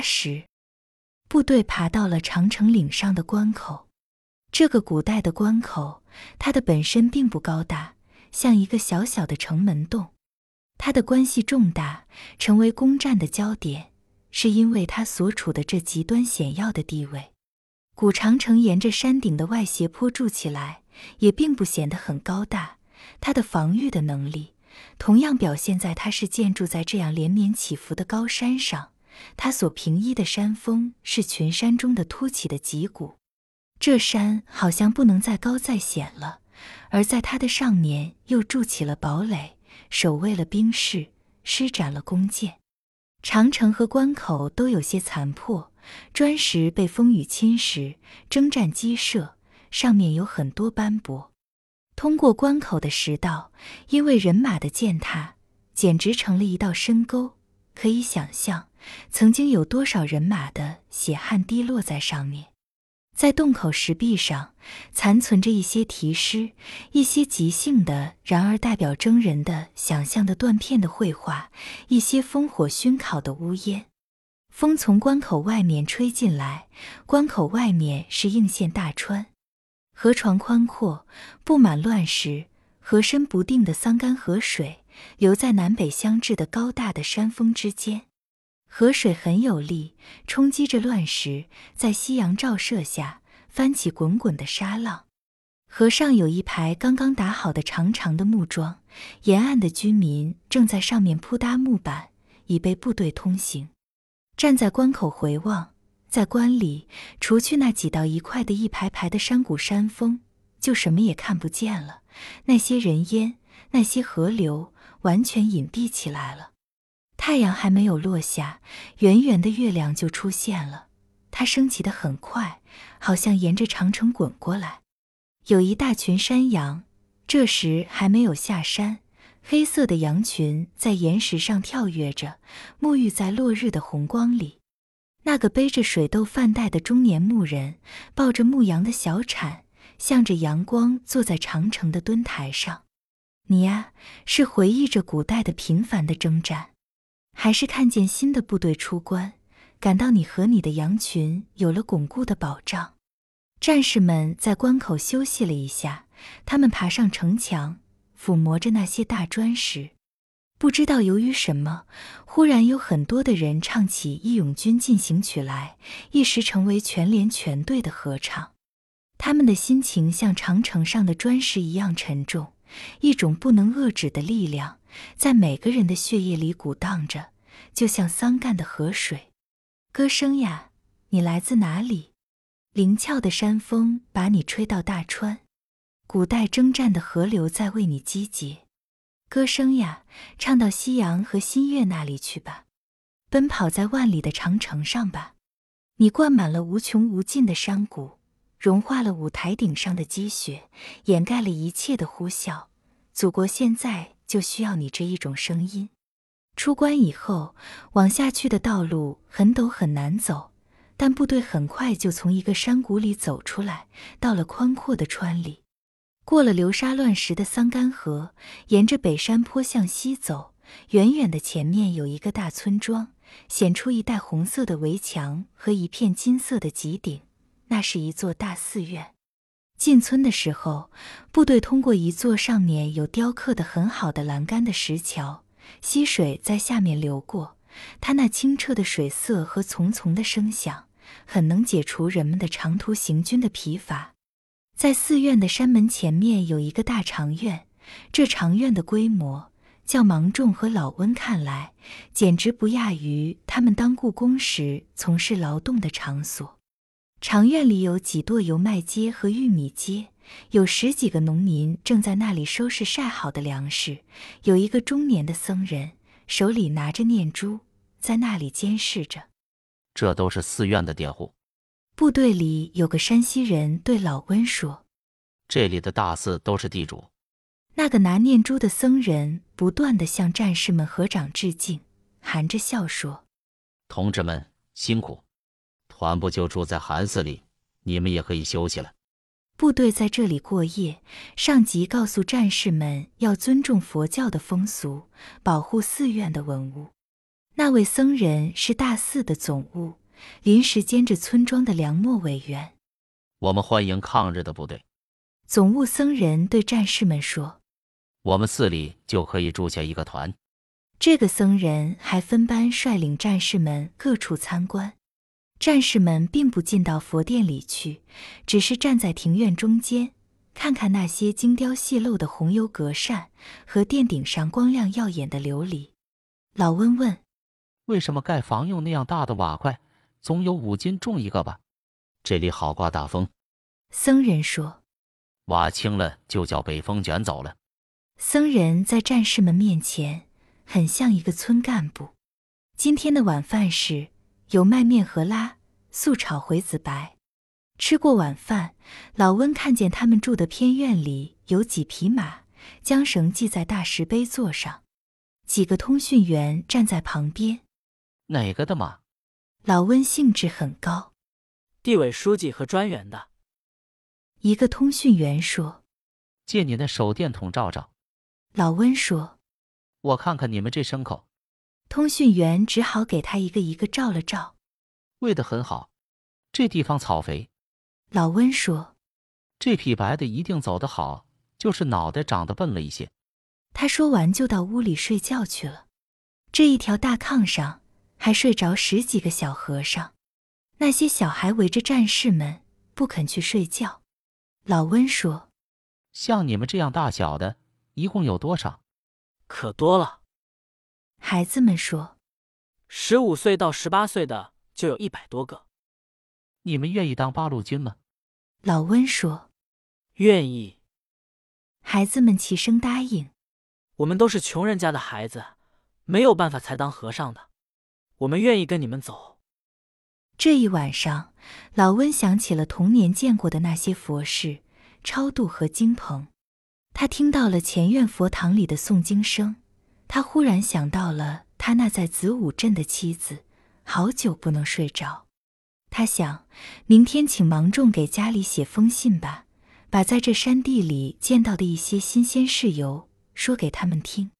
时，部队爬到了长城岭上的关口。这个古代的关口，它的本身并不高大，像一个小小的城门洞。它的关系重大，成为攻占的焦点，是因为它所处的这极端险要的地位。古长城沿着山顶的外斜坡筑起来，也并不显得很高大。它的防御的能力，同样表现在它是建筑在这样连绵起伏的高山上。它所平依的山峰是群山中的凸起的脊骨。这山好像不能再高再险了，而在它的上面又筑起了堡垒。守卫了兵士，施展了弓箭，长城和关口都有些残破，砖石被风雨侵蚀，征战激射，上面有很多斑驳。通过关口的石道，因为人马的践踏，简直成了一道深沟。可以想象，曾经有多少人马的血汗滴落在上面。在洞口石壁上，残存着一些题诗，一些即兴的，然而代表征人的想象的断片的绘画，一些烽火熏烤的乌烟。风从关口外面吹进来，关口外面是应县大川，河床宽阔，布满乱石，河深不定的桑干河水流在南北相峙的高大的山峰之间。河水很有力，冲击着乱石，在夕阳照射下翻起滚滚的沙浪。河上有一排刚刚打好的长长的木桩，沿岸的居民正在上面铺搭木板，以备部队通行。站在关口回望，在关里，除去那几道一块的一排排的山谷山峰，就什么也看不见了。那些人烟，那些河流，完全隐蔽起来了。太阳还没有落下，圆圆的月亮就出现了。它升起的很快，好像沿着长城滚过来。有一大群山羊，这时还没有下山。黑色的羊群在岩石上跳跃着，沐浴在落日的红光里。那个背着水豆饭袋的中年牧人，抱着牧羊的小铲，向着阳光坐在长城的墩台上。你呀，是回忆着古代的频繁的征战。还是看见新的部队出关，感到你和你的羊群有了巩固的保障。战士们在关口休息了一下，他们爬上城墙，抚摸着那些大砖石。不知道由于什么，忽然有很多的人唱起《义勇军进行曲》来，一时成为全连全队的合唱。他们的心情像长城上的砖石一样沉重，一种不能遏制的力量。在每个人的血液里鼓荡着，就像桑干的河水。歌声呀，你来自哪里？灵峭的山峰把你吹到大川，古代征战的河流在为你集结。歌声呀，唱到夕阳和新月那里去吧，奔跑在万里的长城上吧。你灌满了无穷无尽的山谷，融化了舞台顶上的积雪，掩盖了一切的呼啸。祖国现在。就需要你这一种声音。出关以后，往下去的道路很陡很难走，但部队很快就从一个山谷里走出来，到了宽阔的川里，过了流沙乱石的桑干河，沿着北山坡向西走。远远的前面有一个大村庄，显出一带红色的围墙和一片金色的脊顶，那是一座大寺院。进村的时候，部队通过一座上面有雕刻的很好的栏杆的石桥，溪水在下面流过。它那清澈的水色和淙淙的声响，很能解除人们的长途行军的疲乏。在寺院的山门前面有一个大长院，这长院的规模，叫芒种和老温看来，简直不亚于他们当故宫时从事劳动的场所。长院里有几垛油麦秸和玉米秸，有十几个农民正在那里收拾晒好的粮食。有一个中年的僧人，手里拿着念珠，在那里监视着。这都是寺院的佃户。部队里有个山西人对老温说：“这里的大寺都是地主。”那个拿念珠的僧人不断地向战士们合掌致敬，含着笑说：“同志们辛苦。”团部就住在寒寺里，你们也可以休息了。部队在这里过夜，上级告诉战士们要尊重佛教的风俗，保护寺院的文物。那位僧人是大寺的总务，临时兼着村庄的粮秣委员。我们欢迎抗日的部队。总务僧人对战士们说：“我们寺里就可以住下一个团。”这个僧人还分班率领战士们各处参观。战士们并不进到佛殿里去，只是站在庭院中间，看看那些精雕细镂的红油格扇和殿顶上光亮耀眼的琉璃。老温问：“为什么盖房用那样大的瓦块？总有五斤重一个吧？这里好刮大风。”僧人说：“瓦轻了就叫北风卷走了。”僧人在战士们面前很像一个村干部。今天的晚饭是。有麦面和拉素炒回子白。吃过晚饭，老温看见他们住的偏院里有几匹马，将绳系在大石碑座上。几个通讯员站在旁边。哪个的马？老温兴致很高。地委书记和专员的。一个通讯员说：“借你那手电筒照照。”老温说：“我看看你们这牲口。”通讯员只好给他一个一个照了照，喂得很好，这地方草肥。老温说：“这匹白的一定走得好，就是脑袋长得笨了一些。”他说完就到屋里睡觉去了。这一条大炕上还睡着十几个小和尚，那些小孩围着战士们不肯去睡觉。老温说：“像你们这样大小的，一共有多少？可多了。”孩子们说：“十五岁到十八岁的就有一百多个。”你们愿意当八路军吗？老温说：“愿意。”孩子们齐声答应。我们都是穷人家的孩子，没有办法才当和尚的。我们愿意跟你们走。这一晚上，老温想起了童年见过的那些佛事、超度和经棚。他听到了前院佛堂里的诵经声。他忽然想到了他那在子午镇的妻子，好久不能睡着。他想，明天请芒种给家里写封信吧，把在这山地里见到的一些新鲜事由说给他们听。